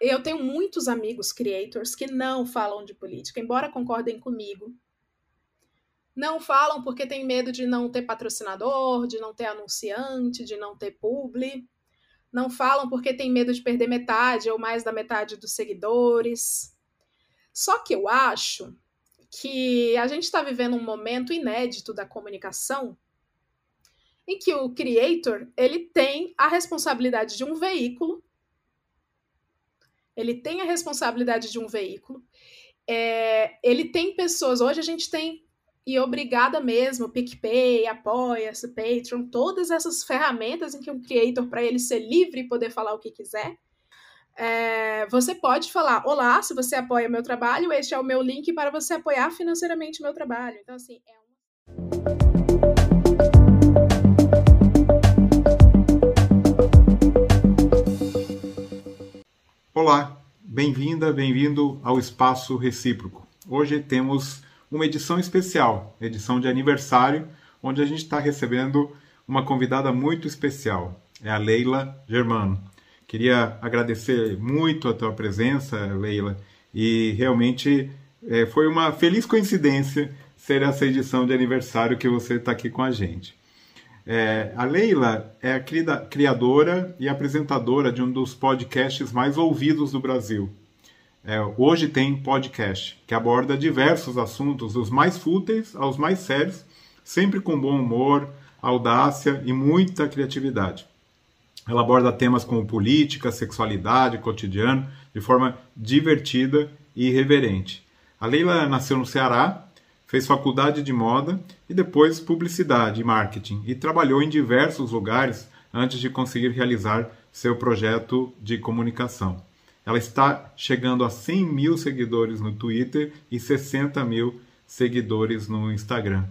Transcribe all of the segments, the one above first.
eu tenho muitos amigos creators que não falam de política, embora concordem comigo. Não falam porque tem medo de não ter patrocinador, de não ter anunciante, de não ter publi. Não falam porque tem medo de perder metade ou mais da metade dos seguidores. Só que eu acho que a gente está vivendo um momento inédito da comunicação em que o creator ele tem a responsabilidade de um veículo, ele tem a responsabilidade de um veículo, é, ele tem pessoas. Hoje a gente tem e obrigada mesmo, PicPay, Apoia-se, Patreon, todas essas ferramentas em que um creator, para ele ser livre e poder falar o que quiser, é, você pode falar: Olá, se você apoia meu trabalho, este é o meu link para você apoiar financeiramente meu trabalho. Então, assim, é um. Olá, bem-vinda, bem-vindo ao Espaço Recíproco. Hoje temos uma edição especial, edição de aniversário, onde a gente está recebendo uma convidada muito especial. É a Leila Germano. Queria agradecer muito a tua presença, Leila, e realmente é, foi uma feliz coincidência ser essa edição de aniversário que você está aqui com a gente. É, a Leila é a criadora e apresentadora de um dos podcasts mais ouvidos do Brasil, é, hoje tem podcast que aborda diversos assuntos, dos mais fúteis aos mais sérios, sempre com bom humor, audácia e muita criatividade. Ela aborda temas como política, sexualidade, cotidiano, de forma divertida e irreverente. A Leila nasceu no Ceará, fez faculdade de moda e depois publicidade e marketing e trabalhou em diversos lugares antes de conseguir realizar seu projeto de comunicação. Ela está chegando a 100 mil seguidores no Twitter e 60 mil seguidores no Instagram.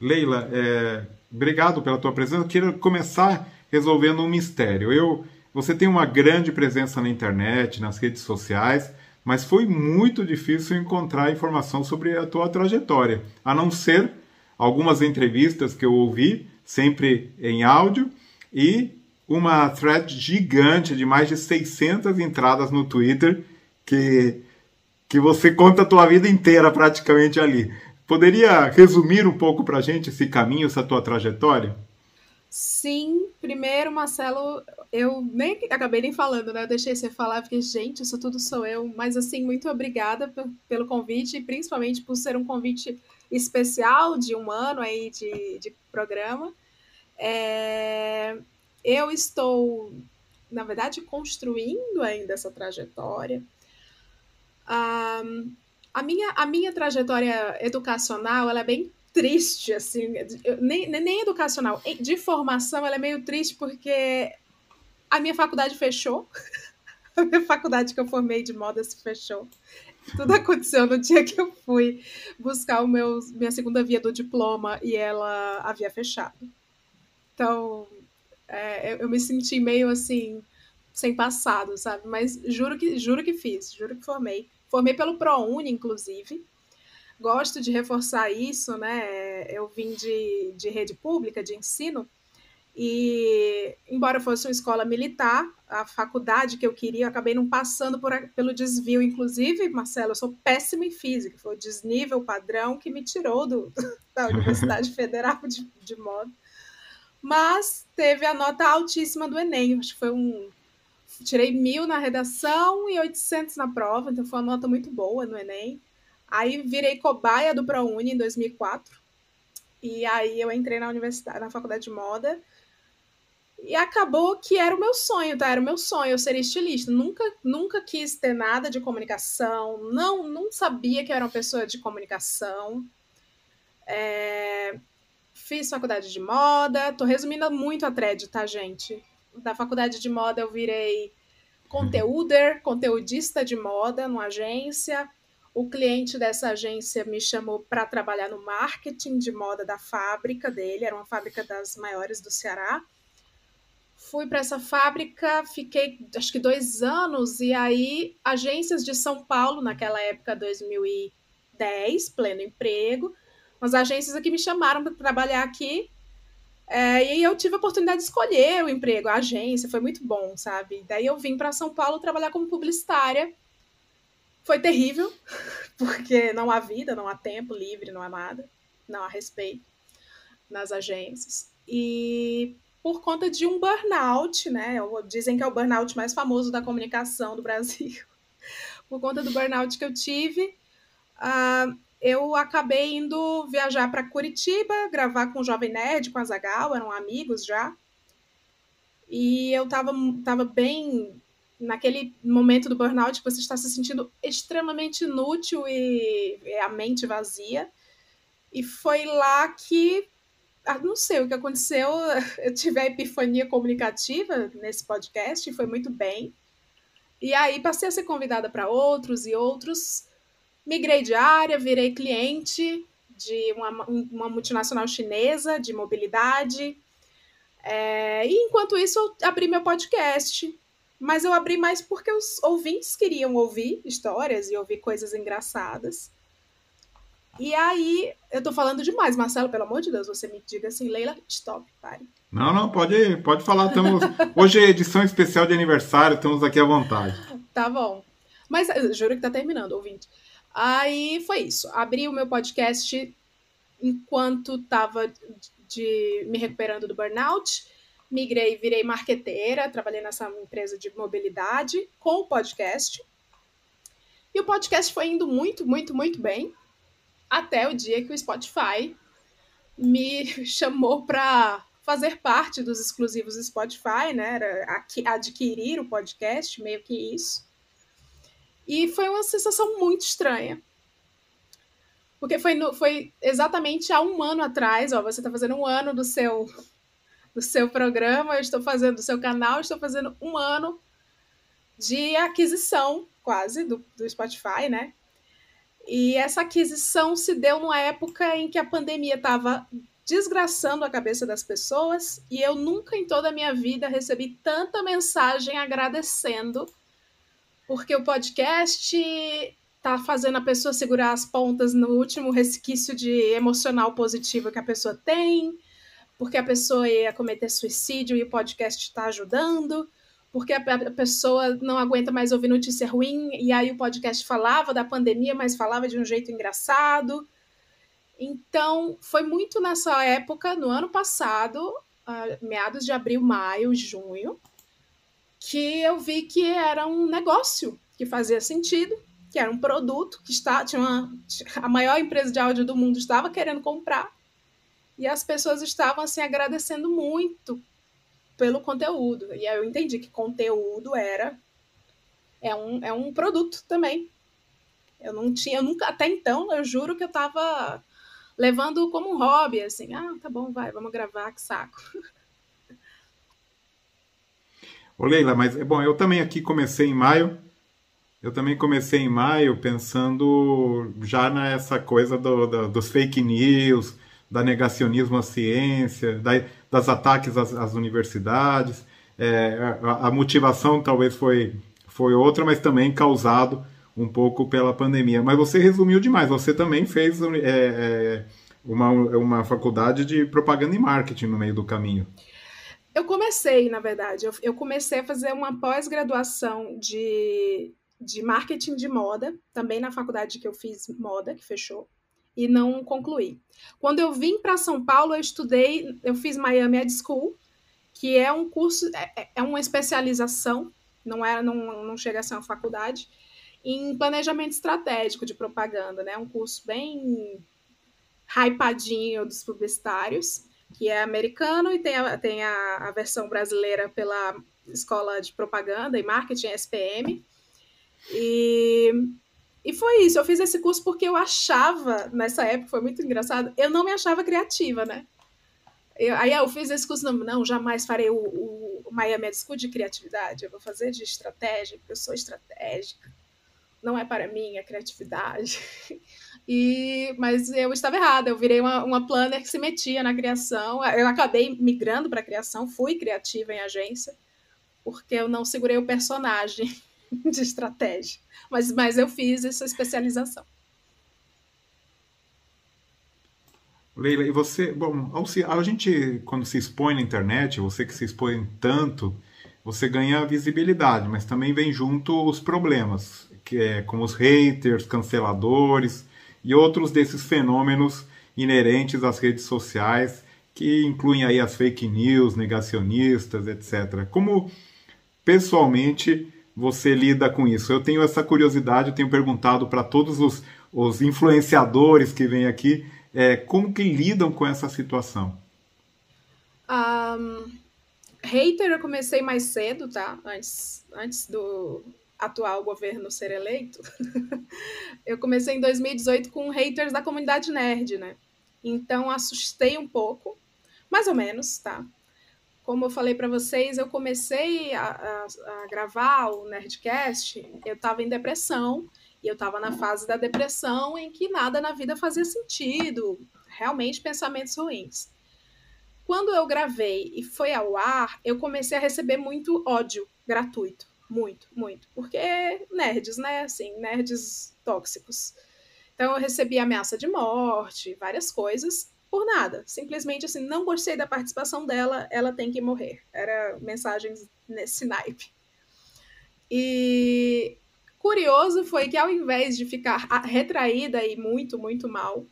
Leila, é, obrigado pela tua presença. Eu queria começar resolvendo um mistério. Eu, você tem uma grande presença na internet, nas redes sociais, mas foi muito difícil encontrar informação sobre a tua trajetória, a não ser algumas entrevistas que eu ouvi, sempre em áudio, e uma thread gigante de mais de 600 entradas no Twitter que, que você conta a tua vida inteira praticamente ali. Poderia resumir um pouco para a gente esse caminho, essa tua trajetória? Sim, primeiro, Marcelo, eu nem acabei nem falando, né? Eu deixei você falar, porque, gente, isso tudo sou eu. Mas, assim, muito obrigada pelo convite, e principalmente por ser um convite especial de um ano aí de, de programa. É, eu estou, na verdade, construindo ainda essa trajetória. Um, a, minha, a minha trajetória educacional ela é bem triste, assim, nem, nem educacional, de formação ela é meio triste porque a minha faculdade fechou. A minha faculdade que eu formei de moda se fechou. Tudo aconteceu no dia que eu fui buscar o meu, minha segunda via do diploma e ela havia fechado. Então, é, eu me senti meio assim, sem passado, sabe? Mas juro que, juro que fiz, juro que formei. Formei pelo ProUni, inclusive. Gosto de reforçar isso, né? Eu vim de, de rede pública, de ensino, e embora fosse uma escola militar, a faculdade que eu queria, eu acabei não passando por, pelo desvio. Inclusive, Marcelo, eu sou péssima em física, foi o desnível padrão que me tirou do, da Universidade Federal de, de Moda mas teve a nota altíssima do Enem. Acho que foi um. Tirei mil na redação e 800 na prova, então foi uma nota muito boa no Enem. Aí virei cobaia do ProUni em 2004. E aí eu entrei na universidade, na faculdade de moda. E acabou que era o meu sonho, tá? Era o meu sonho eu ser estilista. Nunca, nunca quis ter nada de comunicação. Não, não sabia que eu era uma pessoa de comunicação. É, Fiz faculdade de moda, tô resumindo muito a thread, tá, gente? Da faculdade de moda eu virei conteúder, conteudista de moda numa agência. O cliente dessa agência me chamou para trabalhar no marketing de moda da fábrica dele, era uma fábrica das maiores do Ceará. Fui para essa fábrica, fiquei acho que dois anos, e aí agências de São Paulo, naquela época, 2010, pleno emprego, umas agências aqui me chamaram para trabalhar aqui. É, e eu tive a oportunidade de escolher o emprego, a agência, foi muito bom, sabe? Daí eu vim para São Paulo trabalhar como publicitária. Foi terrível, porque não há vida, não há tempo livre, não há nada, não há respeito nas agências. E por conta de um burnout, né? Dizem que é o burnout mais famoso da comunicação do Brasil. Por conta do burnout que eu tive, uh, eu acabei indo viajar para Curitiba, gravar com o Jovem Nerd, com a Zagal, eram amigos já. E eu tava, tava bem naquele momento do burnout que você está se sentindo extremamente inútil e, e a mente vazia. E foi lá que ah, não sei o que aconteceu, eu tive a epifania comunicativa nesse podcast, foi muito bem. E aí passei a ser convidada para outros e outros Migrei de área, virei cliente de uma, uma multinacional chinesa de mobilidade. É, e enquanto isso, eu abri meu podcast. Mas eu abri mais porque os ouvintes queriam ouvir histórias e ouvir coisas engraçadas. E aí, eu tô falando demais, Marcelo, pelo amor de Deus, você me diga assim, Leila, stop, pare. Não, não, pode, pode falar. Estamos... Hoje é edição especial de aniversário, estamos aqui à vontade. Tá bom. Mas juro que tá terminando, ouvinte. Aí foi isso. Abri o meu podcast enquanto estava de, me recuperando do burnout. Migrei, virei marqueteira, trabalhei nessa empresa de mobilidade com o podcast. E o podcast foi indo muito, muito, muito bem, até o dia que o Spotify me chamou para fazer parte dos exclusivos Spotify, né? Era adquirir o podcast, meio que isso. E foi uma sensação muito estranha. Porque foi, no, foi exatamente há um ano atrás, ó, você está fazendo um ano do seu do seu programa, eu estou fazendo do seu canal, estou fazendo um ano de aquisição, quase, do, do Spotify, né? E essa aquisição se deu numa época em que a pandemia estava desgraçando a cabeça das pessoas e eu nunca em toda a minha vida recebi tanta mensagem agradecendo porque o podcast tá fazendo a pessoa segurar as pontas no último resquício de emocional positivo que a pessoa tem, porque a pessoa ia cometer suicídio e o podcast está ajudando, porque a pessoa não aguenta mais ouvir notícia ruim e aí o podcast falava da pandemia, mas falava de um jeito engraçado. Então, foi muito nessa época, no ano passado, meados de abril, maio, junho, que eu vi que era um negócio que fazia sentido, que era um produto que está, tinha uma, a maior empresa de áudio do mundo estava querendo comprar e as pessoas estavam assim agradecendo muito pelo conteúdo. E aí eu entendi que conteúdo era é um, é um produto também. Eu não tinha, eu nunca até então, eu juro que eu estava levando como um hobby, assim, ah, tá bom, vai, vamos gravar, que saco. Ô Leila, mas é bom, eu também aqui comecei em maio. Eu também comecei em maio pensando já nessa coisa do, do, dos fake news, da negacionismo à ciência, da, das ataques às, às universidades. É, a, a, motivação talvez foi, foi outra, mas também causado um pouco pela pandemia. Mas você resumiu demais. Você também fez é, é, uma, uma faculdade de propaganda e marketing no meio do caminho. Eu comecei, na verdade, eu, eu comecei a fazer uma pós-graduação de, de marketing de moda, também na faculdade que eu fiz moda, que fechou, e não concluí. Quando eu vim para São Paulo, eu estudei, eu fiz Miami Ed School, que é um curso, é, é, é uma especialização, não, é, não, não chega a ser uma faculdade, em planejamento estratégico de propaganda, né? Um curso bem hypadinho dos publicitários que é americano, e tem a, tem a, a versão brasileira pela Escola de Propaganda e Marketing, SPM. E, e foi isso, eu fiz esse curso porque eu achava, nessa época, foi muito engraçado, eu não me achava criativa, né? Eu, aí eu fiz esse curso, não, não jamais farei o, o, Miami Ed School de criatividade, eu vou fazer de estratégia, porque eu sou estratégica. Não é para mim a criatividade. E, mas eu estava errada, eu virei uma, uma planner que se metia na criação. Eu acabei migrando para a criação, fui criativa em agência, porque eu não segurei o personagem de estratégia. Mas, mas eu fiz essa especialização. Leila, e você, bom, a gente quando se expõe na internet, você que se expõe tanto, você ganha visibilidade, mas também vem junto os problemas, que é como os haters, canceladores e outros desses fenômenos inerentes às redes sociais, que incluem aí as fake news, negacionistas, etc. Como pessoalmente você lida com isso? Eu tenho essa curiosidade, eu tenho perguntado para todos os, os influenciadores que vêm aqui, é, como que lidam com essa situação? Um, hater eu comecei mais cedo, tá? Antes, antes do atual governo ser eleito. eu comecei em 2018 com haters da comunidade nerd, né? Então assustei um pouco, mais ou menos, tá? Como eu falei para vocês, eu comecei a, a, a, gravar o Nerdcast, eu estava em depressão, e eu estava na fase da depressão em que nada na vida fazia sentido, realmente pensamentos ruins. Quando eu gravei e foi ao ar, eu comecei a receber muito ódio gratuito. Muito, muito. Porque nerds, né? Assim, nerds tóxicos. Então eu recebi ameaça de morte, várias coisas, por nada. Simplesmente assim, não gostei da participação dela, ela tem que morrer. Era mensagens nesse naipe. E curioso foi que ao invés de ficar retraída e muito, muito mal,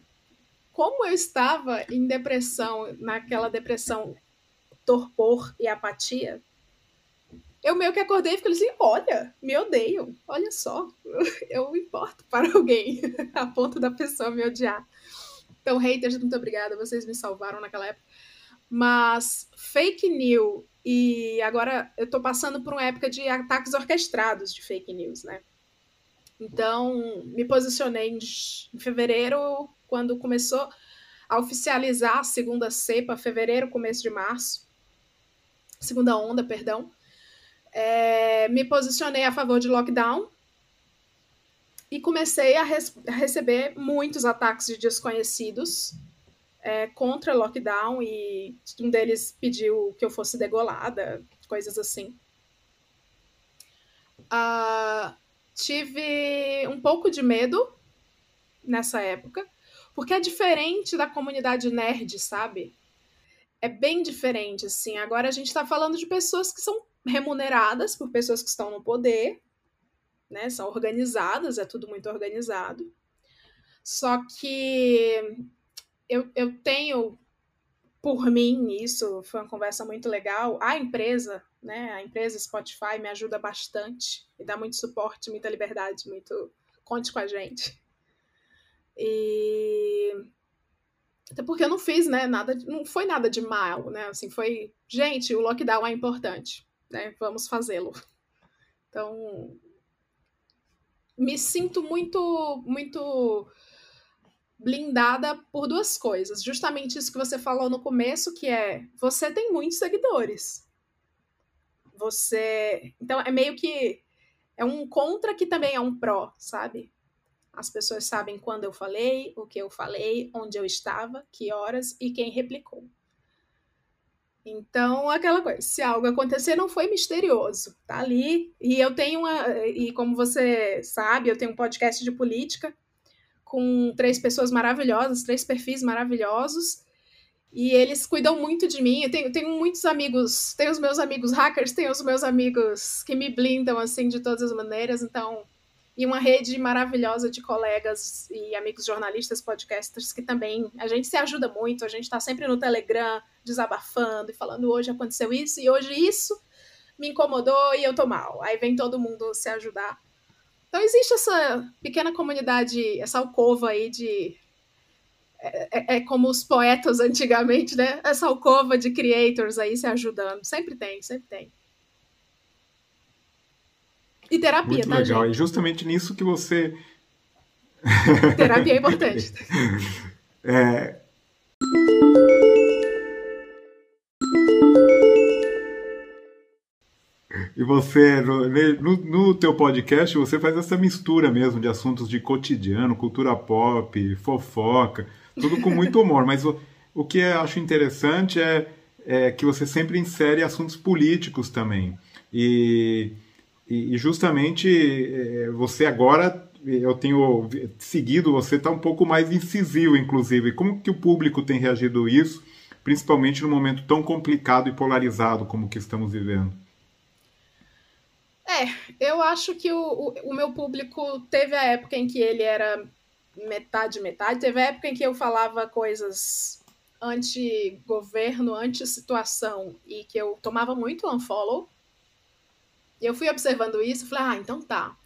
como eu estava em depressão, naquela depressão torpor e apatia, eu meio que acordei e fiquei assim: olha, me odeio, olha só, eu importo para alguém, a ponto da pessoa me odiar. Então, haters, muito obrigada, vocês me salvaram naquela época. Mas fake news, e agora eu tô passando por uma época de ataques orquestrados de fake news, né? Então, me posicionei em fevereiro quando começou a oficializar a segunda cepa, fevereiro, começo de março, segunda onda, perdão. É, me posicionei a favor de lockdown e comecei a, a receber muitos ataques de desconhecidos é, contra lockdown e um deles pediu que eu fosse degolada, coisas assim. Uh, tive um pouco de medo nessa época, porque é diferente da comunidade nerd, sabe? É bem diferente, assim. Agora a gente tá falando de pessoas que são remuneradas por pessoas que estão no poder, né? São organizadas, é tudo muito organizado. Só que eu, eu tenho por mim isso, foi uma conversa muito legal. A empresa, né? A empresa Spotify me ajuda bastante, me dá muito suporte, muita liberdade, muito conte com a gente. E até porque eu não fiz, né, nada, não foi nada de mal, né? Assim, foi, gente, o lockdown é importante, né? Vamos fazê-lo. Então, me sinto muito muito blindada por duas coisas. Justamente isso que você falou no começo, que é você tem muitos seguidores. Você, então é meio que é um contra que também é um pró, sabe? As pessoas sabem quando eu falei, o que eu falei, onde eu estava, que horas e quem replicou. Então, aquela coisa, se algo acontecer, não foi misterioso, tá ali. E eu tenho uma. E como você sabe, eu tenho um podcast de política com três pessoas maravilhosas, três perfis maravilhosos. E eles cuidam muito de mim. Eu tenho, tenho muitos amigos, tenho os meus amigos hackers, tenho os meus amigos que me blindam assim de todas as maneiras. Então, e uma rede maravilhosa de colegas e amigos jornalistas, podcasters, que também a gente se ajuda muito, a gente está sempre no Telegram desabafando e falando hoje aconteceu isso e hoje isso me incomodou e eu tô mal. Aí vem todo mundo se ajudar. Então existe essa pequena comunidade, essa alcova aí de. É, é, é como os poetas antigamente, né? Essa alcova de creators aí se ajudando. Sempre tem, sempre tem. E terapia, Muito tá, legal. Gente? E justamente nisso que você. terapia é importante. é... E você, no, no, teu podcast, você faz essa mistura mesmo de assuntos de cotidiano, cultura pop, fofoca, tudo com muito humor. Mas o, o que eu acho interessante é, é que você sempre insere assuntos políticos também. E e, justamente é, você agora eu tenho seguido você, está um pouco mais incisivo, inclusive. Como que o público tem reagido a isso, principalmente num momento tão complicado e polarizado como o que estamos vivendo? É, eu acho que o, o, o meu público teve a época em que ele era metade, metade. Teve a época em que eu falava coisas anti-governo, anti-situação e que eu tomava muito unfollow. E eu fui observando isso e falei, ah, então tá.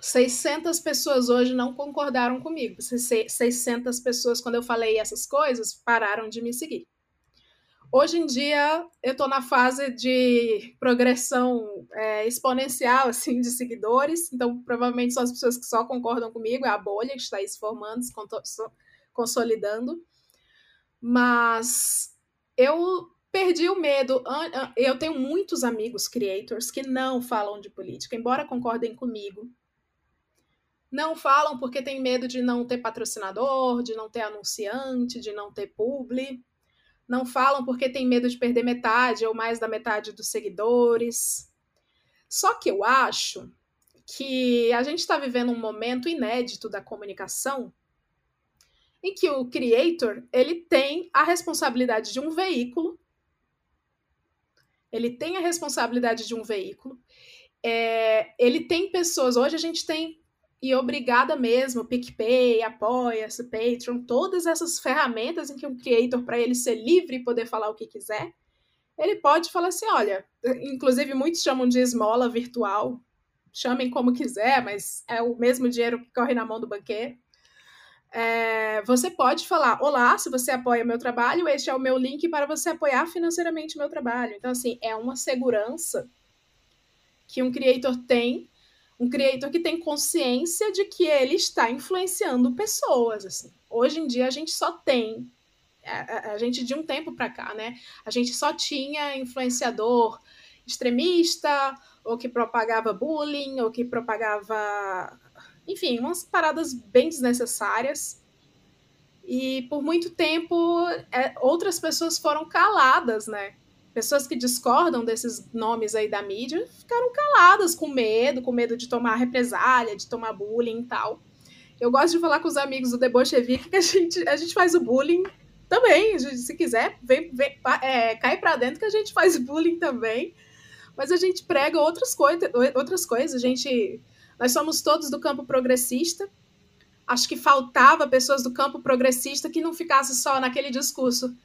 600 pessoas hoje não concordaram comigo. 600 pessoas, quando eu falei essas coisas, pararam de me seguir. Hoje em dia, eu estou na fase de progressão é, exponencial assim de seguidores, então provavelmente são as pessoas que só concordam comigo, é a bolha que está aí se formando, se consolidando. Mas eu perdi o medo. Eu tenho muitos amigos creators que não falam de política, embora concordem comigo. Não falam porque tem medo de não ter patrocinador, de não ter anunciante, de não ter publi não falam porque tem medo de perder metade ou mais da metade dos seguidores. Só que eu acho que a gente está vivendo um momento inédito da comunicação em que o creator ele tem a responsabilidade de um veículo, ele tem a responsabilidade de um veículo, é, ele tem pessoas. Hoje a gente tem e obrigada mesmo, PicPay, Apoia-se, Patreon, todas essas ferramentas em que um creator, para ele ser livre e poder falar o que quiser, ele pode falar assim, olha, inclusive muitos chamam de esmola virtual, chamem como quiser, mas é o mesmo dinheiro que corre na mão do banqueiro. É, você pode falar, olá, se você apoia meu trabalho, este é o meu link para você apoiar financeiramente meu trabalho. Então, assim, é uma segurança que um creator tem um creator que tem consciência de que ele está influenciando pessoas. Assim. Hoje em dia a gente só tem a, a gente de um tempo para cá, né? A gente só tinha influenciador extremista ou que propagava bullying ou que propagava, enfim, umas paradas bem desnecessárias. E por muito tempo é, outras pessoas foram caladas, né? Pessoas que discordam desses nomes aí da mídia ficaram caladas com medo, com medo de tomar represália, de tomar bullying e tal. Eu gosto de falar com os amigos do Debochevique que a gente, a gente faz o bullying também. Gente, se quiser, vem, vem é, cai para dentro que a gente faz bullying também. Mas a gente prega outras, coi outras coisas. A gente, nós somos todos do campo progressista. Acho que faltava pessoas do campo progressista que não ficasse só naquele discurso.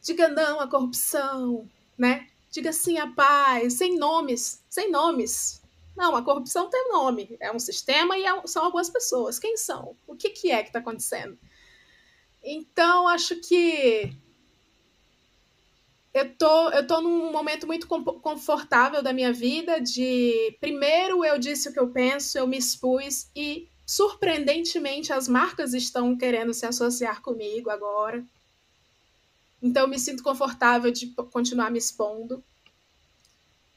Diga não à corrupção, né? Diga sim à paz, sem nomes, sem nomes. Não, a corrupção tem nome. É um sistema e é, são algumas pessoas. Quem são? O que, que é que está acontecendo? Então, acho que eu tô, eu tô num momento muito confortável da minha vida de primeiro eu disse o que eu penso, eu me expus e surpreendentemente as marcas estão querendo se associar comigo agora. Então me sinto confortável de continuar me expondo,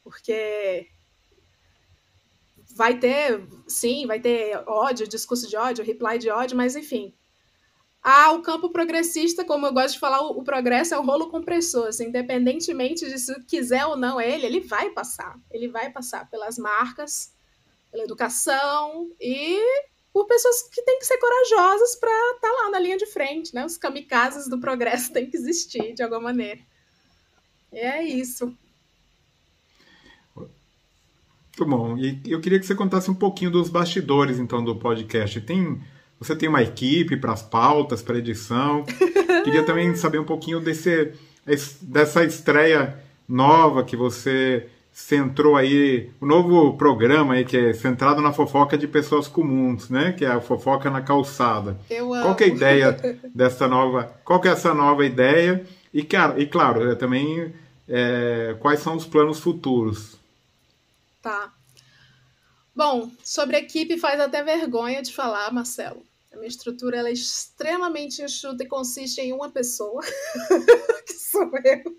porque vai ter, sim, vai ter ódio, discurso de ódio, reply de ódio, mas enfim. Ah, o campo progressista, como eu gosto de falar, o, o progresso é um rolo compressor, assim, independentemente de se quiser ou não ele, ele vai passar. Ele vai passar pelas marcas, pela educação e por pessoas que têm que ser corajosas para estar tá lá na linha de frente, né? Os kamikazes do progresso têm que existir de alguma maneira. E é isso. Muito bom. E eu queria que você contasse um pouquinho dos bastidores, então, do podcast. Tem, você tem uma equipe para as pautas, para edição. queria também saber um pouquinho desse, dessa estreia nova que você centrou aí o um novo programa aí que é centrado na fofoca de pessoas comuns, né? Que é a fofoca na calçada. Eu amo. Qual é a ideia dessa nova? Qual é essa nova ideia? E, cara, e claro, é, também é, quais são os planos futuros? Tá. Bom, sobre a equipe faz até vergonha de falar, Marcelo. A minha estrutura ela é extremamente enxuta e consiste em uma pessoa, que sou eu.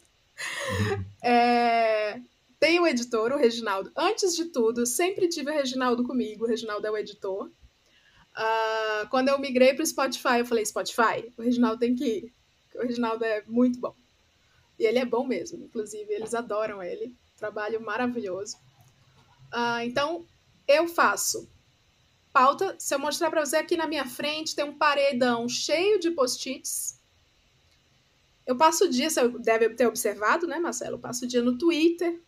Uhum. É, tem o editor, o Reginaldo. Antes de tudo, sempre tive o Reginaldo comigo. O Reginaldo é o editor. Uh, quando eu migrei para o Spotify, eu falei: Spotify, o Reginaldo tem que ir. O Reginaldo é muito bom. E ele é bom mesmo, inclusive, eles adoram ele. Trabalho maravilhoso. Uh, então, eu faço pauta, se eu mostrar para você aqui na minha frente, tem um paredão cheio de post-its. Eu passo o dia, você deve ter observado, né, Marcelo? Eu passo o dia no Twitter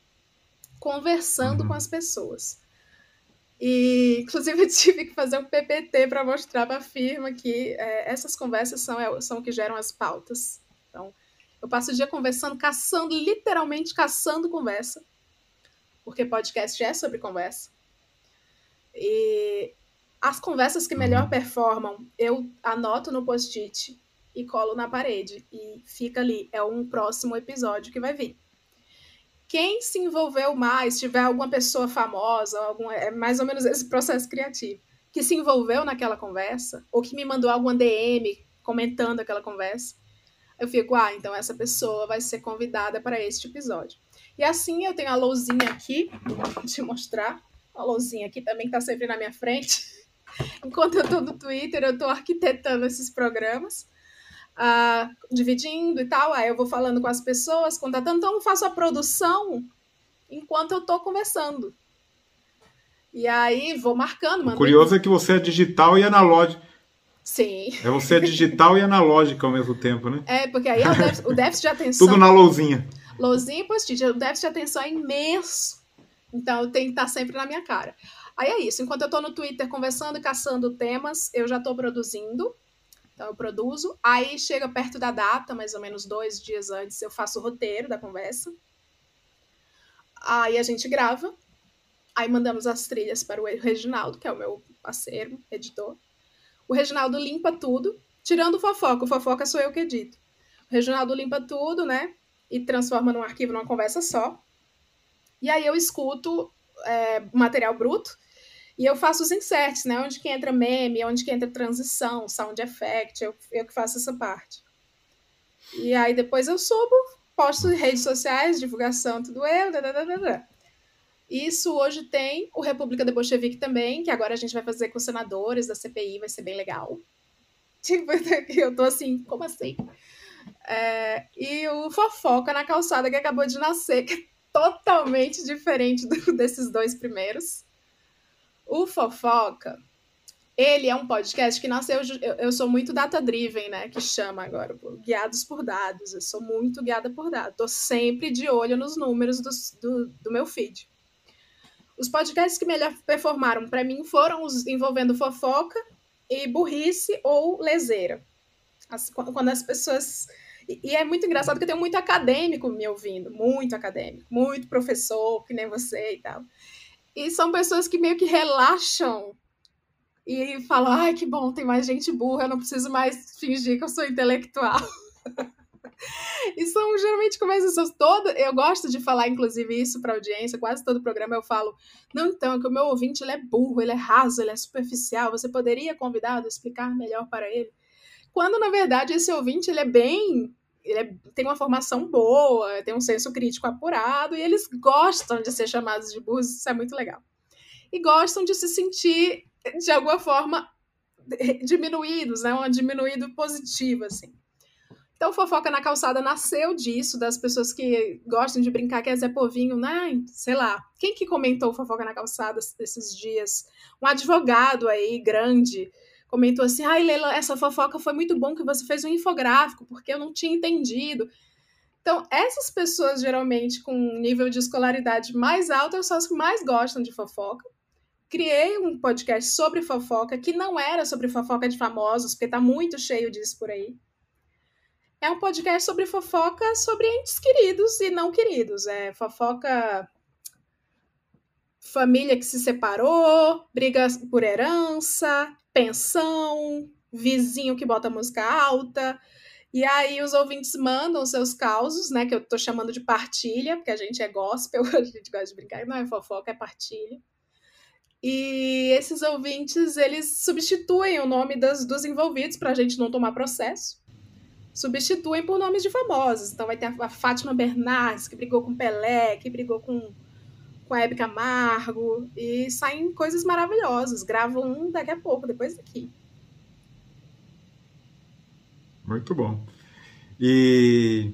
conversando uhum. com as pessoas. E, inclusive, eu tive que fazer um PPT para mostrar para a firma que é, essas conversas são, é, são o que geram as pautas. Então, eu passo o dia conversando, caçando, literalmente caçando conversa, porque podcast é sobre conversa. E as conversas que melhor uhum. performam, eu anoto no post-it e colo na parede. E fica ali. É um próximo episódio que vai vir. Quem se envolveu mais, tiver alguma pessoa famosa, algum, é mais ou menos esse processo criativo, que se envolveu naquela conversa, ou que me mandou alguma DM comentando aquela conversa, eu fico, ah, então essa pessoa vai ser convidada para este episódio. E assim eu tenho a lousinha aqui, vou te mostrar. A lousinha aqui também está sempre na minha frente. Enquanto eu estou no Twitter, eu estou arquitetando esses programas dividindo e tal. Aí eu vou falando com as pessoas, contatando. Então, eu faço a produção enquanto eu estou conversando. E aí vou marcando. O curioso é que você é digital e analógico. Sim. É você é digital e analógico ao mesmo tempo, né? É, porque aí é o déficit, o déficit de atenção. Tudo na lousinha. Lousinha e post-it. O déficit de atenção é imenso. Então eu tenho que estar sempre na minha cara. Aí é isso. Enquanto eu estou no Twitter conversando e caçando temas, eu já estou produzindo. Então eu produzo, aí chega perto da data, mais ou menos dois dias antes, eu faço o roteiro da conversa. Aí a gente grava, aí mandamos as trilhas para o Reginaldo, que é o meu parceiro, editor. O Reginaldo limpa tudo, tirando o fofoca. O fofoca sou eu que edito. O Reginaldo limpa tudo, né? E transforma num arquivo numa conversa só. E aí eu escuto é, material bruto e eu faço os inserts, né? Onde que entra meme, onde que entra transição, sound effect, eu, eu que faço essa parte. E aí depois eu subo, posto em redes sociais, divulgação, tudo eu, dadadadada. Isso hoje tem o República de Bolchevique também, que agora a gente vai fazer com senadores da CPI, vai ser bem legal. Tipo, eu tô assim, como assim? É, e o Fofoca na Calçada, que acabou de nascer, que é totalmente diferente do, desses dois primeiros. O Fofoca, ele é um podcast que nasceu. Eu, eu sou muito data-driven, né? Que chama agora, guiados por dados. Eu sou muito guiada por dados. Tô sempre de olho nos números do, do, do meu feed. Os podcasts que melhor performaram para mim foram os envolvendo fofoca e burrice ou leseira. As, quando as pessoas. E é muito engraçado que eu tenho muito acadêmico me ouvindo, muito acadêmico, muito professor, que nem você e tal. E são pessoas que meio que relaxam e falam: ai, que bom, tem mais gente burra, eu não preciso mais fingir que eu sou intelectual. e são geralmente conversas todas. Eu gosto de falar, inclusive, isso para audiência, quase todo programa eu falo: não, então, é que o meu ouvinte ele é burro, ele é raso, ele é superficial, você poderia convidá-lo a explicar melhor para ele. Quando, na verdade, esse ouvinte ele é bem ele é, tem uma formação boa, tem um senso crítico apurado, e eles gostam de ser chamados de burros, isso é muito legal. E gostam de se sentir, de alguma forma, diminuídos, né? Um diminuído positivo, assim. Então, Fofoca na Calçada nasceu disso, das pessoas que gostam de brincar que é Zé Povinho, né? Sei lá. Quem que comentou Fofoca na Calçada esses dias? Um advogado aí, grande, comentou assim: ai, Leila, essa fofoca foi muito bom que você fez um infográfico, porque eu não tinha entendido. Então, essas pessoas, geralmente, com um nível de escolaridade mais alto, são as que mais gostam de fofoca. Criei um podcast sobre fofoca, que não era sobre fofoca de famosos, porque tá muito cheio disso por aí. É um podcast sobre fofoca sobre entes queridos e não queridos. É fofoca família que se separou, brigas por herança, pensão, vizinho que bota música alta. E aí os ouvintes mandam seus causos, né? Que eu tô chamando de partilha, porque a gente é gospel, a gente gosta de brincar, não é fofoca, é partilha. E esses ouvintes, eles substituem o nome das, dos envolvidos para a gente não tomar processo. Substituem por nomes de famosos. Então vai ter a, a Fátima Bernardes, que brigou com Pelé, que brigou com com a Hebe Camargo, e saem coisas maravilhosas. Gravam um daqui a pouco, depois daqui. Muito bom. E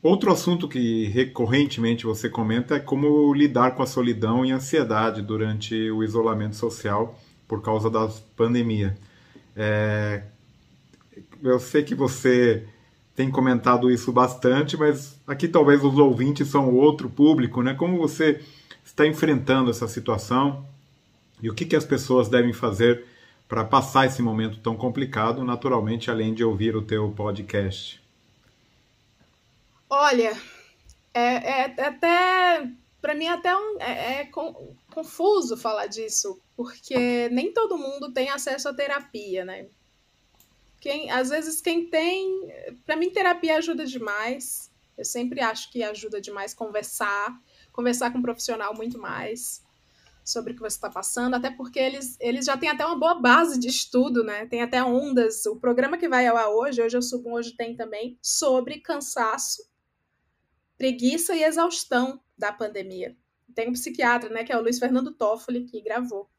outro assunto que recorrentemente você comenta é como lidar com a solidão e ansiedade durante o isolamento social por causa da pandemia. É, eu sei que você tem comentado isso bastante, mas aqui talvez os ouvintes são outro público, né? Como você está enfrentando essa situação e o que, que as pessoas devem fazer para passar esse momento tão complicado, naturalmente, além de ouvir o teu podcast? Olha, é, é até para mim até um, é, é confuso falar disso, porque nem todo mundo tem acesso à terapia, né? Quem, às vezes quem tem, para mim terapia ajuda demais. Eu sempre acho que ajuda demais conversar, conversar com um profissional muito mais sobre o que você está passando, até porque eles, eles já têm até uma boa base de estudo, né? Tem até ondas. O programa que vai ao ar hoje, hoje eu subo, hoje tem também, sobre cansaço, preguiça e exaustão da pandemia. Tem um psiquiatra, né, que é o Luiz Fernando Toffoli, que gravou.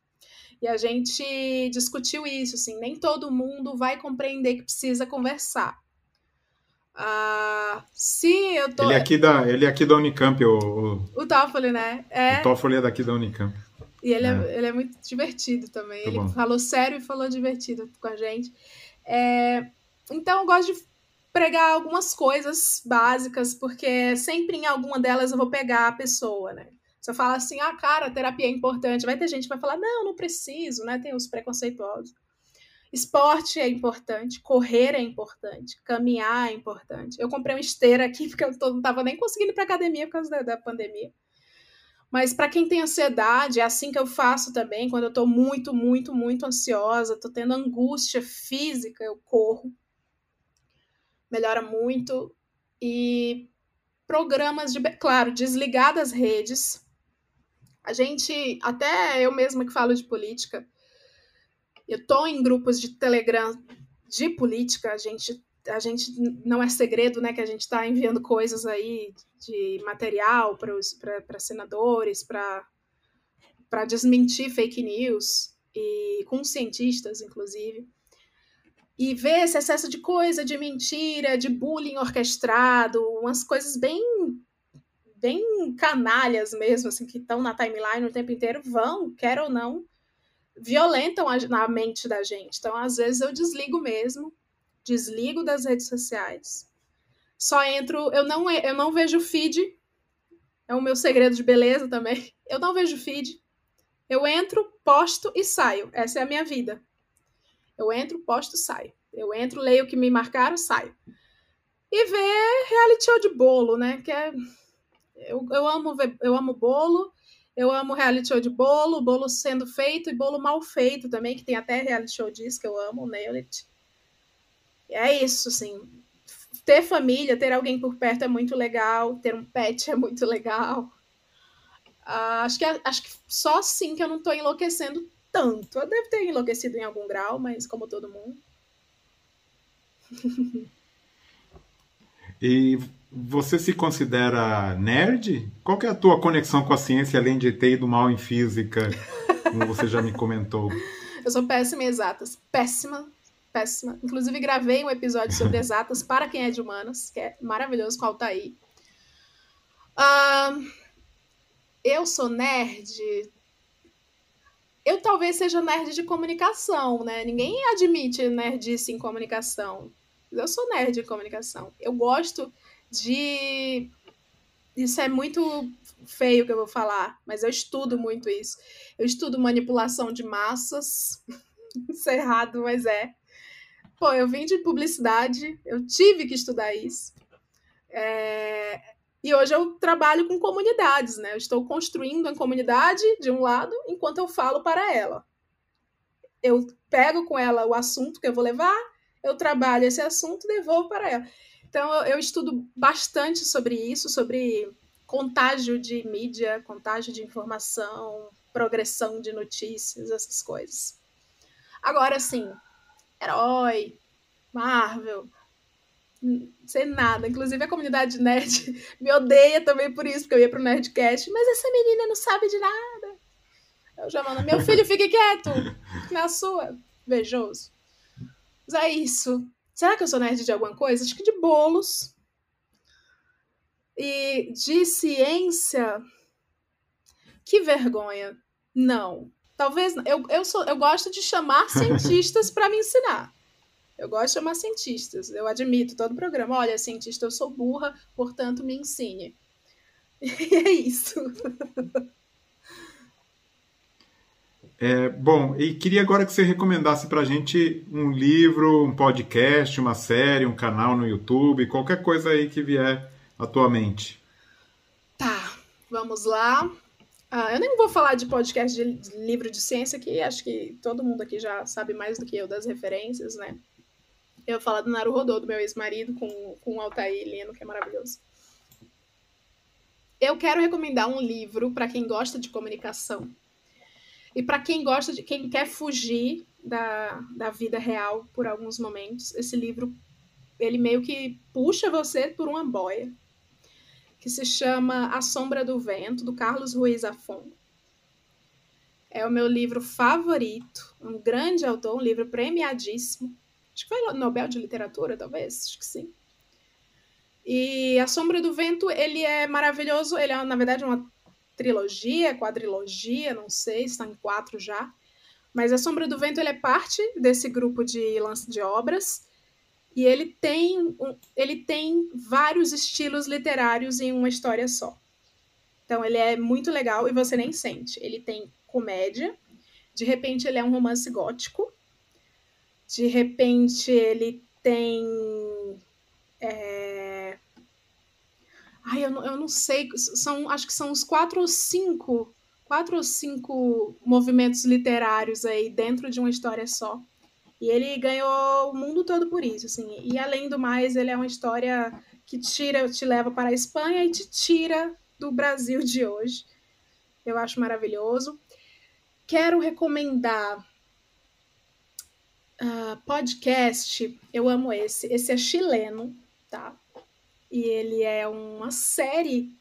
E a gente discutiu isso, assim, nem todo mundo vai compreender que precisa conversar. Ah, se eu tô... Ele é aqui da, ele é aqui da Unicamp, o... O, o Toffoli, né? É... O Toffoli é daqui da Unicamp. E ele é, é ele é muito divertido também. Tá ele bom. falou sério e falou divertido com a gente. É, então, eu gosto de pregar algumas coisas básicas, porque sempre em alguma delas eu vou pegar a pessoa, né? Você fala assim, ah, cara, a terapia é importante. Vai ter gente que vai falar, não, não preciso, né? Tem os preconceituosos. Esporte é importante, correr é importante, caminhar é importante. Eu comprei uma esteira aqui porque eu não estava nem conseguindo ir para academia por causa da, da pandemia. Mas para quem tem ansiedade, é assim que eu faço também. Quando eu estou muito, muito, muito ansiosa, estou tendo angústia física, eu corro. Melhora muito. E programas de, claro, desligar das redes. A gente, até eu mesma que falo de política, eu tô em grupos de Telegram de política, a gente a gente não é segredo, né, que a gente está enviando coisas aí de material para senadores, para desmentir fake news e com cientistas, inclusive. E ver esse excesso de coisa, de mentira, de bullying orquestrado, umas coisas bem bem canalhas mesmo, assim, que estão na timeline o tempo inteiro, vão, quer ou não, violentam a, na mente da gente. Então, às vezes, eu desligo mesmo desligo das redes sociais. Só entro, eu não, eu não vejo feed. É o meu segredo de beleza também. Eu não vejo feed. Eu entro, posto e saio. Essa é a minha vida. Eu entro, posto, saio. Eu entro, leio o que me marcaram, saio. E ver reality show de bolo, né? Que é eu, eu amo ver, eu amo bolo. Eu amo reality show de bolo, bolo sendo feito e bolo mal feito também, que tem até reality show disso que eu amo, Nail It é isso, assim. Ter família, ter alguém por perto é muito legal, ter um pet é muito legal. Uh, acho, que, é, acho que só assim que eu não estou enlouquecendo tanto. Eu devo ter enlouquecido em algum grau, mas como todo mundo. e você se considera nerd? Qual é a tua conexão com a ciência, além de ter ido mal em física, como você já me comentou? Eu sou péssima em exatas. Péssima péssima. Inclusive, gravei um episódio sobre exatas para quem é de humanas, que é maravilhoso com o Altair. Uh, eu sou nerd. Eu talvez seja nerd de comunicação, né? Ninguém admite nerdice em comunicação. Eu sou nerd de comunicação. Eu gosto de. Isso é muito feio que eu vou falar, mas eu estudo muito isso. Eu estudo manipulação de massas. Isso é errado, mas é. Pô, eu vim de publicidade, eu tive que estudar isso. É... E hoje eu trabalho com comunidades, né? Eu estou construindo a comunidade de um lado, enquanto eu falo para ela. Eu pego com ela o assunto que eu vou levar, eu trabalho esse assunto devolvo para ela. Então eu, estudo bastante sobre isso, sobre contágio de mídia, contágio de informação, progressão de notícias, essas coisas. Agora, sim, herói, Marvel, sei nada. Inclusive a comunidade nerd me odeia também por isso, porque eu ia pro Nerdcast. Mas essa menina não sabe de nada. Eu já mando, meu filho, fique quieto. Na sua. Beijoso. Mas é isso. Será que eu sou nerd de alguma coisa? Acho que de bolos. E de ciência. Que vergonha. Não. Talvez eu, eu, sou, eu gosto de chamar cientistas para me ensinar. Eu gosto de chamar cientistas. Eu admito todo o programa. Olha, cientista, eu sou burra, portanto, me ensine. E é isso. É, bom, e queria agora que você recomendasse para a gente um livro, um podcast, uma série, um canal no YouTube, qualquer coisa aí que vier à tua mente. Tá, vamos lá. Ah, eu nem vou falar de podcast de livro de ciência, que acho que todo mundo aqui já sabe mais do que eu das referências, né? Eu vou falar do Naruhodô, do meu ex-marido, com, com o Altair Lino, que é maravilhoso. Eu quero recomendar um livro para quem gosta de comunicação e para quem gosta de quem quer fugir da, da vida real por alguns momentos, esse livro ele meio que puxa você por uma boia, que se chama A Sombra do Vento, do Carlos Ruiz Afon. É o meu livro favorito, um grande autor, um livro premiadíssimo. Acho que foi Nobel de Literatura, talvez, acho que sim. E A Sombra do Vento, ele é maravilhoso, ele é, na verdade, uma trilogia, quadrilogia, não sei, está em quatro já. Mas A Sombra do Vento ele é parte desse grupo de lance de obras e ele tem, ele tem vários estilos literários em uma história só. Então ele é muito legal e você nem sente. Ele tem comédia, de repente ele é um romance gótico, de repente ele tem é, Ai, eu não, eu não sei. São, acho que são uns quatro ou cinco. Quatro ou cinco movimentos literários aí dentro de uma história só. E ele ganhou o mundo todo por isso, assim. E além do mais, ele é uma história que tira, te leva para a Espanha e te tira do Brasil de hoje. Eu acho maravilhoso. Quero recomendar uh, podcast. Eu amo esse. Esse é chileno, tá? E ele é uma série,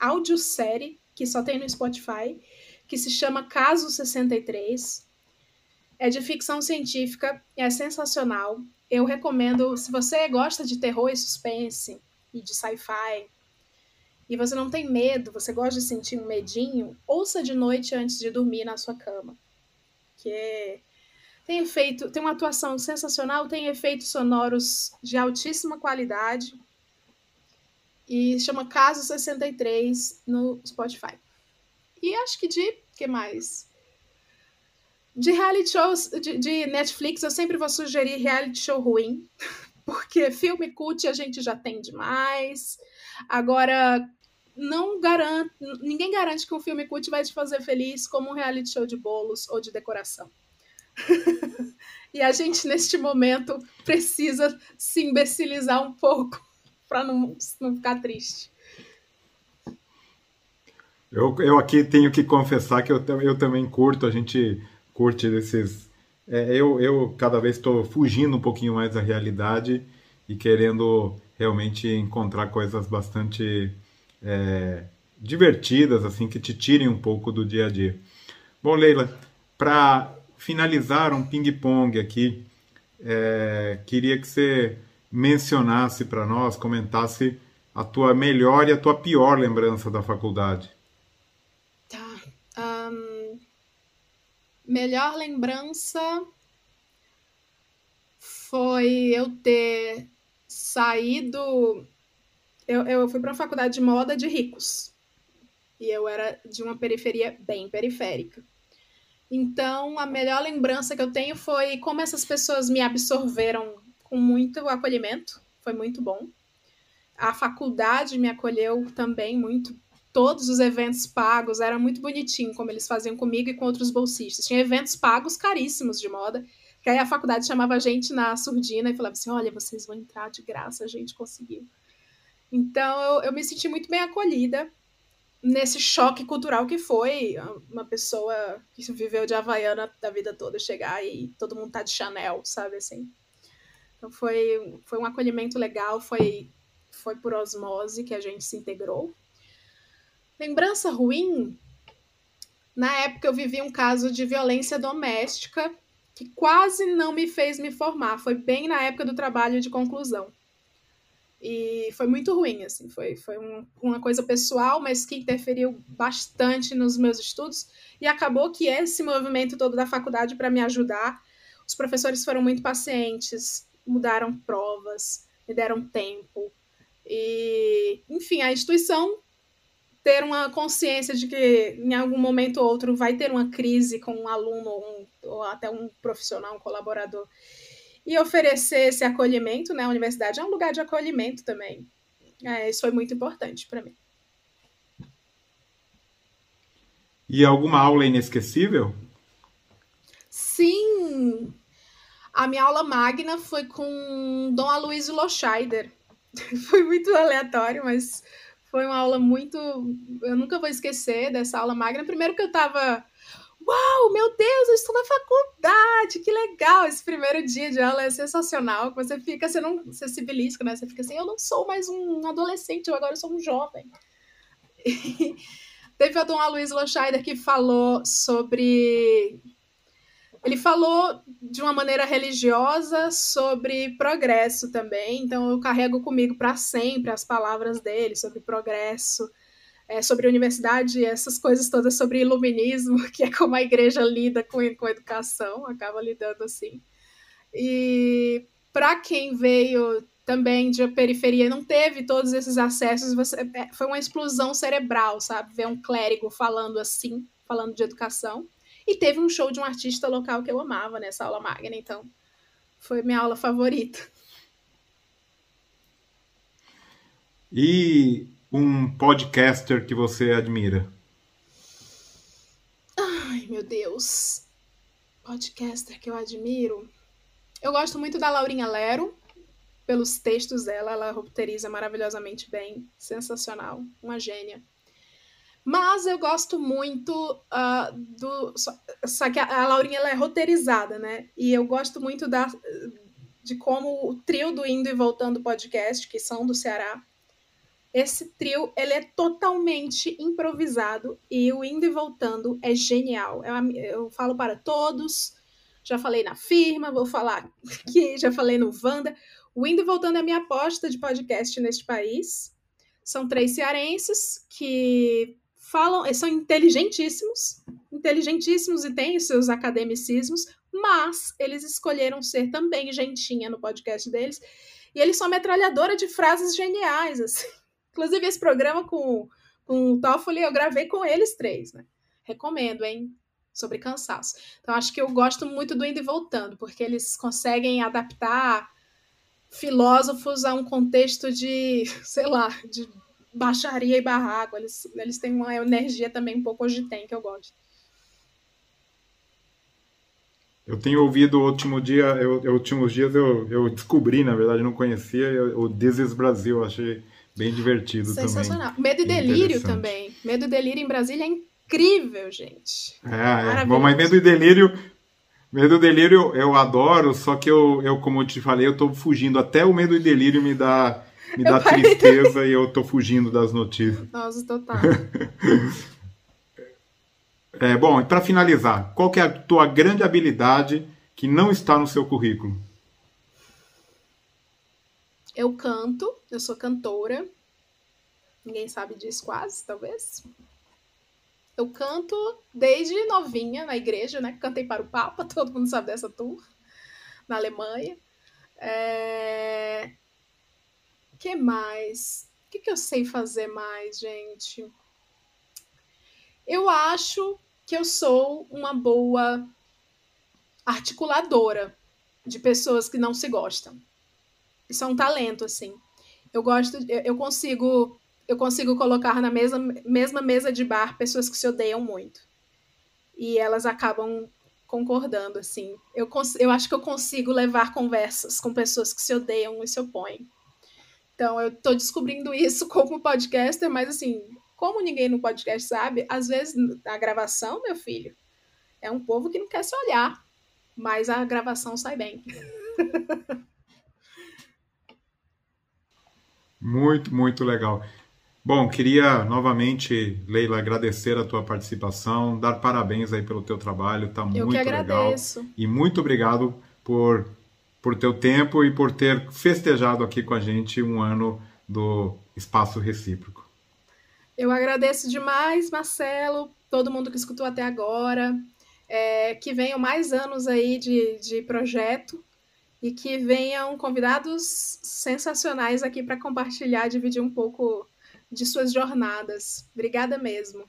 audiosérie, que só tem no Spotify, que se chama Caso 63. É de ficção científica, é sensacional. Eu recomendo, se você gosta de terror e suspense e de sci-fi, e você não tem medo, você gosta de sentir um medinho, ouça de noite antes de dormir na sua cama. Que tem efeito, tem uma atuação sensacional, tem efeitos sonoros de altíssima qualidade e chama Caso 63 no Spotify. E acho que de. que mais? De reality shows de, de, Netflix, eu sempre vou sugerir reality show ruim, porque filme cult a gente já tem demais. Agora, não garante, ninguém garante que um filme cult vai te fazer feliz como um reality show de bolos ou de decoração. e a gente, neste momento, precisa se imbecilizar um pouco para não, não ficar triste. Eu, eu aqui tenho que confessar que eu, eu também curto, a gente curte desses. É, eu, eu cada vez estou fugindo um pouquinho mais da realidade e querendo realmente encontrar coisas bastante é, divertidas, assim, que te tirem um pouco do dia a dia. Bom, Leila, para finalizar um ping-pong aqui, é, queria que você mencionasse para nós, comentasse a tua melhor e a tua pior lembrança da faculdade. Tá. Um, melhor lembrança foi eu ter saído. Eu, eu fui para uma faculdade de moda de ricos. E eu era de uma periferia bem periférica. Então, a melhor lembrança que eu tenho foi como essas pessoas me absorveram com muito acolhimento, foi muito bom. A faculdade me acolheu também muito. Todos os eventos pagos, era muito bonitinho como eles faziam comigo e com outros bolsistas. Tinha eventos pagos caríssimos de moda, que aí a faculdade chamava a gente na surdina e falava assim: olha, vocês vão entrar de graça, a gente conseguiu. Então eu, eu me senti muito bem acolhida nesse choque cultural que foi uma pessoa que viveu de Havaiana da vida toda chegar e todo mundo tá de Chanel, sabe assim? Então foi, foi um acolhimento legal, foi, foi por osmose que a gente se integrou. Lembrança ruim, na época eu vivi um caso de violência doméstica que quase não me fez me formar. Foi bem na época do trabalho de conclusão. E foi muito ruim, assim, foi, foi um, uma coisa pessoal, mas que interferiu bastante nos meus estudos. E acabou que esse movimento todo da faculdade para me ajudar, os professores foram muito pacientes, mudaram provas, me deram tempo. E, enfim, a instituição ter uma consciência de que em algum momento ou outro vai ter uma crise com um aluno ou, um, ou até um profissional, um colaborador e oferecer esse acolhimento, né? A universidade é um lugar de acolhimento também. É, isso foi muito importante para mim. E alguma aula inesquecível? Sim! A minha aula magna foi com Dom Aloysio Loscheider. foi muito aleatório, mas foi uma aula muito. Eu nunca vou esquecer dessa aula magna. Primeiro que eu estava Uau, meu Deus, eu estou na faculdade, que legal! Esse primeiro dia de aula é sensacional. Você fica, você não você se belisca, né? Você fica assim, eu não sou mais um adolescente, eu agora sou um jovem. E teve o Dom Aloysio Loscheider que falou sobre. Ele falou de uma maneira religiosa sobre progresso também, então eu carrego comigo para sempre as palavras dele sobre progresso é, sobre universidade, essas coisas todas sobre iluminismo, que é como a igreja lida com, com educação, acaba lidando assim. E para quem veio também de periferia não teve todos esses acessos, você, é, foi uma explosão cerebral, sabe? Ver um clérigo falando assim, falando de educação. E teve um show de um artista local que eu amava nessa aula magna, então foi minha aula favorita. E um podcaster que você admira? Ai, meu Deus. Podcaster que eu admiro. Eu gosto muito da Laurinha Lero, pelos textos dela, ela roteiriza maravilhosamente bem, sensacional, uma gênia. Mas eu gosto muito uh, do. Só, só, que a, a Laurinha ela é roteirizada, né? E eu gosto muito da, de como o trio do Indo e Voltando podcast, que são do Ceará, esse trio ele é totalmente improvisado e o indo e voltando é genial. Eu, eu falo para todos, já falei na firma, vou falar aqui, já falei no Wanda. O indo e voltando é a minha aposta de podcast neste país. São três cearenses que falam, são inteligentíssimos, inteligentíssimos e têm seus academicismos, mas eles escolheram ser também gentinha no podcast deles. E eles são metralhadora de frases geniais, assim. Inclusive, esse programa com, com o Toffoli eu gravei com eles três, né? Recomendo, hein? Sobre cansaço. Então, acho que eu gosto muito do Indo e Voltando, porque eles conseguem adaptar filósofos a um contexto de, sei lá, de baixaria e barraco. Eles, eles têm uma energia também um pouco hoje tem, que eu gosto. Eu tenho ouvido o último dia, eu, últimos dias eu, eu descobri, na verdade, não conhecia o This is Brasil, achei Bem divertido Sensacional. também. Medo e Delírio também. Medo e Delírio em Brasília é incrível, gente. É, é. Bom, mas Medo e Delírio... Medo e Delírio eu adoro, só que eu, eu como eu te falei, eu tô fugindo. Até o Medo e Delírio me dá, me dá tristeza e eu tô fugindo das notícias. Nossa, total. é, bom, e para finalizar, qual é a tua grande habilidade que não está no seu currículo? Eu canto, eu sou cantora. Ninguém sabe disso quase, talvez. Eu canto desde novinha na igreja, né? Cantei para o Papa, todo mundo sabe dessa tour, na Alemanha. É... que mais? O que, que eu sei fazer mais, gente? Eu acho que eu sou uma boa articuladora de pessoas que não se gostam. Isso é um talento, assim. Eu gosto, eu consigo, eu consigo colocar na mesma, mesma mesa de bar pessoas que se odeiam muito. E elas acabam concordando, assim. Eu, eu acho que eu consigo levar conversas com pessoas que se odeiam e se opõem. Então, eu tô descobrindo isso como podcaster, mas assim, como ninguém no podcast sabe, às vezes a gravação, meu filho, é um povo que não quer se olhar, mas a gravação sai bem. Muito, muito legal. Bom, queria novamente, Leila, agradecer a tua participação, dar parabéns aí pelo teu trabalho, tá muito legal. E muito obrigado por por teu tempo e por ter festejado aqui com a gente um ano do Espaço Recíproco. Eu agradeço demais, Marcelo, todo mundo que escutou até agora. É, que venham mais anos aí de, de projeto e que venham convidados sensacionais aqui para compartilhar, dividir um pouco de suas jornadas. Obrigada mesmo.